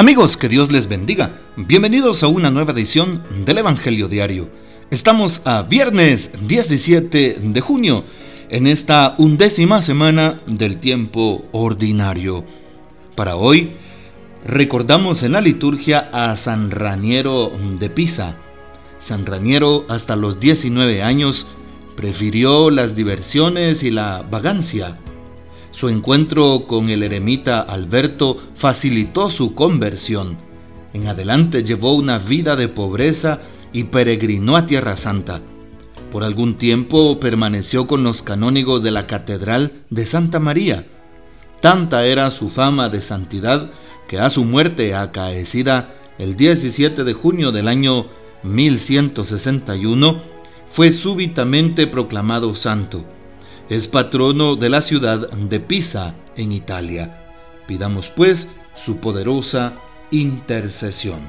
Amigos, que Dios les bendiga. Bienvenidos a una nueva edición del Evangelio Diario. Estamos a viernes 17 de junio, en esta undécima semana del tiempo ordinario. Para hoy, recordamos en la liturgia a San Raniero de Pisa. San Raniero, hasta los 19 años, prefirió las diversiones y la vagancia su encuentro con el eremita Alberto facilitó su conversión. En adelante llevó una vida de pobreza y peregrinó a Tierra Santa. Por algún tiempo permaneció con los canónigos de la Catedral de Santa María. Tanta era su fama de santidad que a su muerte acaecida el 17 de junio del año 1161 fue súbitamente proclamado santo es patrono de la ciudad de Pisa, en Italia. Pidamos pues su poderosa intercesión.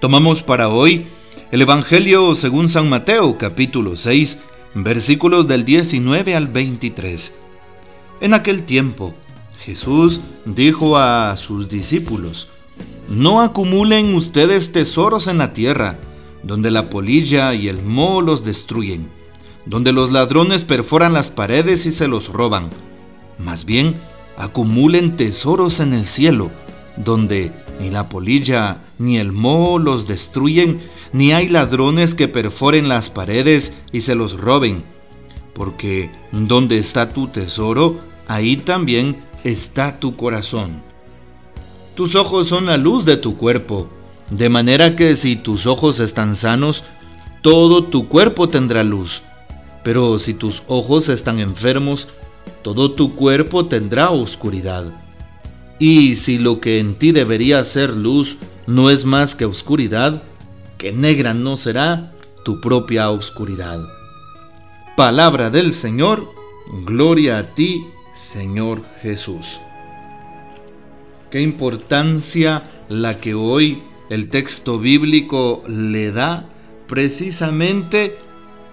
Tomamos para hoy el Evangelio según San Mateo capítulo 6 versículos del 19 al 23. En aquel tiempo Jesús dijo a sus discípulos, No acumulen ustedes tesoros en la tierra, donde la polilla y el moho los destruyen donde los ladrones perforan las paredes y se los roban. Más bien, acumulen tesoros en el cielo, donde ni la polilla ni el moho los destruyen, ni hay ladrones que perforen las paredes y se los roben. Porque donde está tu tesoro, ahí también está tu corazón. Tus ojos son la luz de tu cuerpo, de manera que si tus ojos están sanos, todo tu cuerpo tendrá luz. Pero si tus ojos están enfermos, todo tu cuerpo tendrá oscuridad. Y si lo que en ti debería ser luz no es más que oscuridad, que negra no será tu propia oscuridad. Palabra del Señor, gloria a ti, Señor Jesús. Qué importancia la que hoy el texto bíblico le da precisamente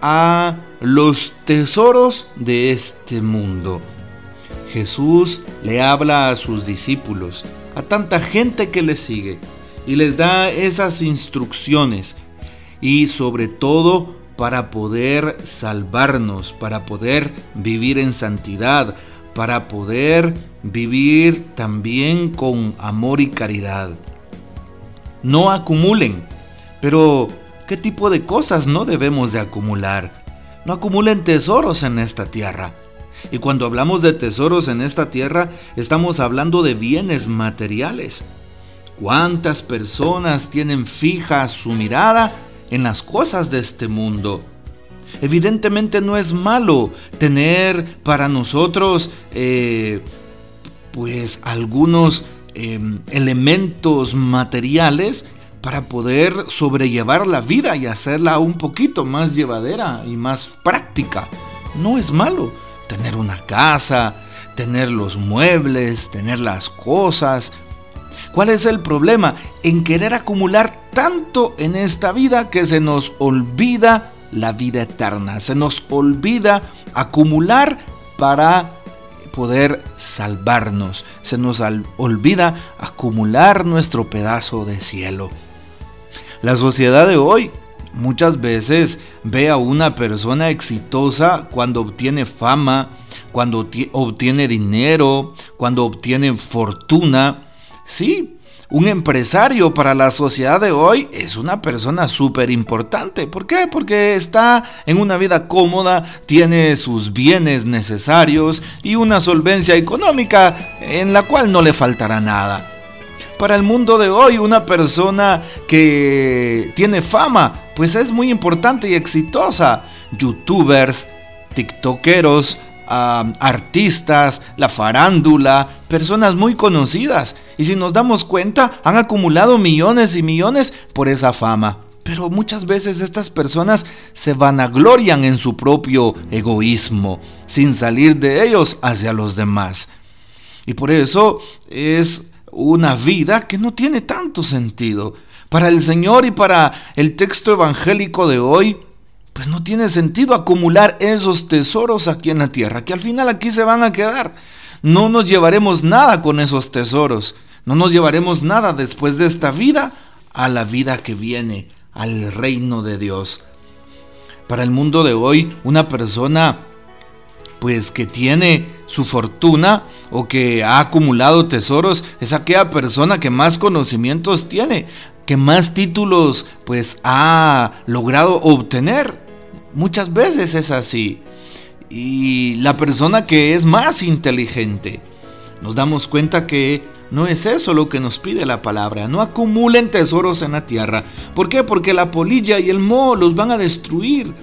a los tesoros de este mundo. Jesús le habla a sus discípulos, a tanta gente que le sigue, y les da esas instrucciones, y sobre todo para poder salvarnos, para poder vivir en santidad, para poder vivir también con amor y caridad. No acumulen, pero ¿Qué tipo de cosas no debemos de acumular? No acumulen tesoros en esta tierra. Y cuando hablamos de tesoros en esta tierra, estamos hablando de bienes materiales. ¿Cuántas personas tienen fija su mirada en las cosas de este mundo? Evidentemente no es malo tener para nosotros eh, pues algunos em, elementos materiales para poder sobrellevar la vida y hacerla un poquito más llevadera y más práctica. No es malo tener una casa, tener los muebles, tener las cosas. ¿Cuál es el problema? En querer acumular tanto en esta vida que se nos olvida la vida eterna, se nos olvida acumular para poder salvarnos, se nos olvida acumular nuestro pedazo de cielo. La sociedad de hoy muchas veces ve a una persona exitosa cuando obtiene fama, cuando obtiene dinero, cuando obtiene fortuna. Sí, un empresario para la sociedad de hoy es una persona súper importante. ¿Por qué? Porque está en una vida cómoda, tiene sus bienes necesarios y una solvencia económica en la cual no le faltará nada para el mundo de hoy. Una persona que tiene fama, pues es muy importante y exitosa. Youtubers, tiktokeros, artistas, la farándula, personas muy conocidas. Y si nos damos cuenta, han acumulado millones y millones por esa fama. Pero muchas veces estas personas se vanaglorian en su propio egoísmo, sin salir de ellos hacia los demás. Y por eso es una vida que no tiene tanto sentido. Para el Señor y para el texto evangélico de hoy, pues no tiene sentido acumular esos tesoros aquí en la tierra, que al final aquí se van a quedar. No nos llevaremos nada con esos tesoros. No nos llevaremos nada después de esta vida a la vida que viene, al reino de Dios. Para el mundo de hoy, una persona pues que tiene su fortuna o que ha acumulado tesoros es aquella persona que más conocimientos tiene, que más títulos pues ha logrado obtener. Muchas veces es así. Y la persona que es más inteligente, nos damos cuenta que no es eso lo que nos pide la palabra. No acumulen tesoros en la tierra. ¿Por qué? Porque la polilla y el moho los van a destruir.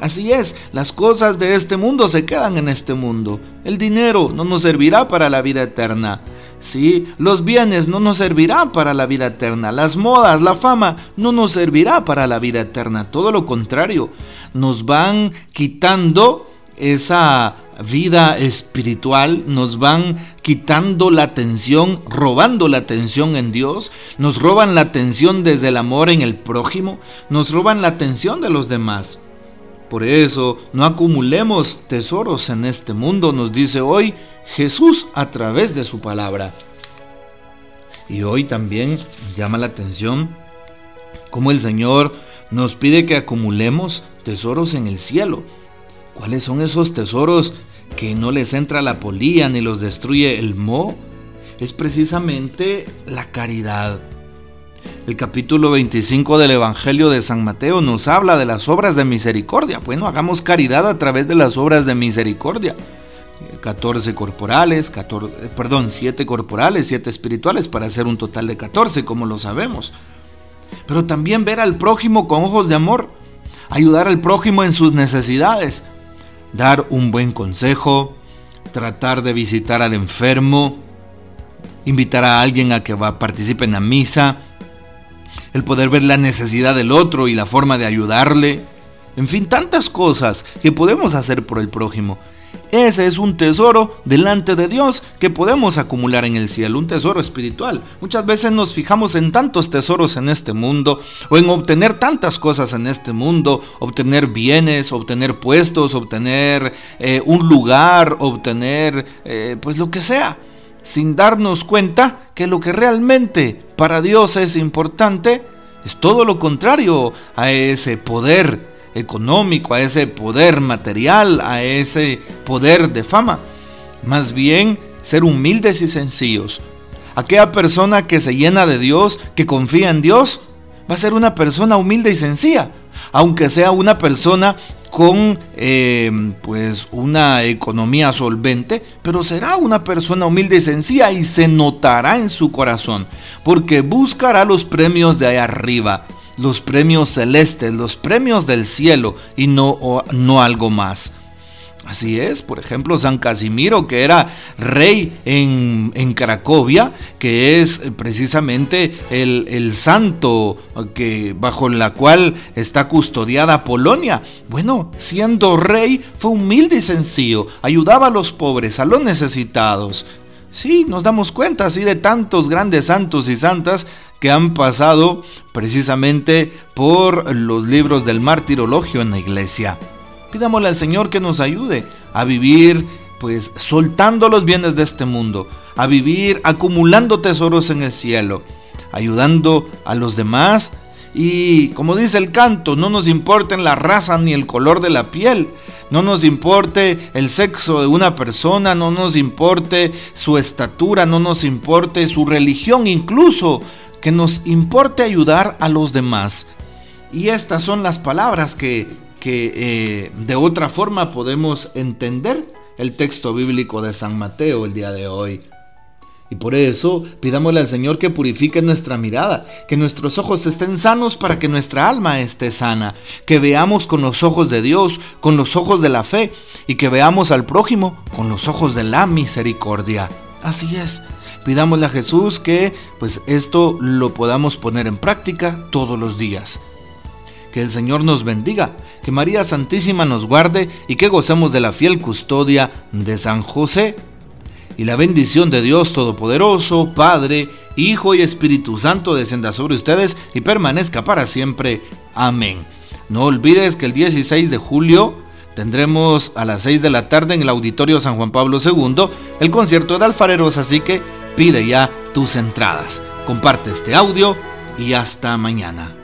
Así es, las cosas de este mundo se quedan en este mundo. El dinero no nos servirá para la vida eterna. Sí, los bienes no nos servirán para la vida eterna. Las modas, la fama no nos servirá para la vida eterna. Todo lo contrario, nos van quitando esa vida espiritual, nos van quitando la atención, robando la atención en Dios, nos roban la atención desde el amor en el prójimo, nos roban la atención de los demás. Por eso, no acumulemos tesoros en este mundo, nos dice hoy Jesús a través de su palabra. Y hoy también llama la atención cómo el Señor nos pide que acumulemos tesoros en el cielo. ¿Cuáles son esos tesoros que no les entra la polilla ni los destruye el mo? Es precisamente la caridad. El capítulo 25 del Evangelio de San Mateo nos habla de las obras de misericordia. Bueno, hagamos caridad a través de las obras de misericordia. 14 corporales, 14, eh, perdón, 7 corporales, 7 espirituales para hacer un total de 14, como lo sabemos. Pero también ver al prójimo con ojos de amor, ayudar al prójimo en sus necesidades, dar un buen consejo, tratar de visitar al enfermo, invitar a alguien a que participe en la misa, el poder ver la necesidad del otro y la forma de ayudarle, en fin, tantas cosas que podemos hacer por el prójimo. Ese es un tesoro delante de Dios que podemos acumular en el cielo, un tesoro espiritual. Muchas veces nos fijamos en tantos tesoros en este mundo o en obtener tantas cosas en este mundo, obtener bienes, obtener puestos, obtener eh, un lugar, obtener eh, pues lo que sea sin darnos cuenta que lo que realmente para Dios es importante es todo lo contrario a ese poder económico, a ese poder material, a ese poder de fama. Más bien ser humildes y sencillos. Aquella persona que se llena de Dios, que confía en Dios, va a ser una persona humilde y sencilla, aunque sea una persona con eh, pues una economía solvente, pero será una persona humilde y sencilla y se notará en su corazón, porque buscará los premios de ahí arriba, los premios celestes, los premios del cielo y no, no algo más. Así es, por ejemplo, San Casimiro, que era rey en, Cracovia, que es precisamente el, el, santo que, bajo la cual está custodiada Polonia. Bueno, siendo rey, fue humilde y sencillo, ayudaba a los pobres, a los necesitados. Sí, nos damos cuenta así de tantos grandes santos y santas que han pasado precisamente por los libros del martirologio en la iglesia. Pidámosle al Señor que nos ayude a vivir pues soltando los bienes de este mundo, a vivir acumulando tesoros en el cielo, ayudando a los demás y como dice el canto, no nos importen la raza ni el color de la piel, no nos importe el sexo de una persona, no nos importe su estatura, no nos importe su religión, incluso que nos importe ayudar a los demás. Y estas son las palabras que que eh, de otra forma podemos entender el texto bíblico de San Mateo el día de hoy. Y por eso pidámosle al Señor que purifique nuestra mirada, que nuestros ojos estén sanos para que nuestra alma esté sana, que veamos con los ojos de Dios, con los ojos de la fe, y que veamos al prójimo con los ojos de la misericordia. Así es. Pidámosle a Jesús que pues esto lo podamos poner en práctica todos los días. Que el Señor nos bendiga, que María Santísima nos guarde y que gocemos de la fiel custodia de San José. Y la bendición de Dios Todopoderoso, Padre, Hijo y Espíritu Santo descienda sobre ustedes y permanezca para siempre. Amén. No olvides que el 16 de julio tendremos a las 6 de la tarde en el Auditorio San Juan Pablo II el concierto de alfareros, así que pide ya tus entradas. Comparte este audio y hasta mañana.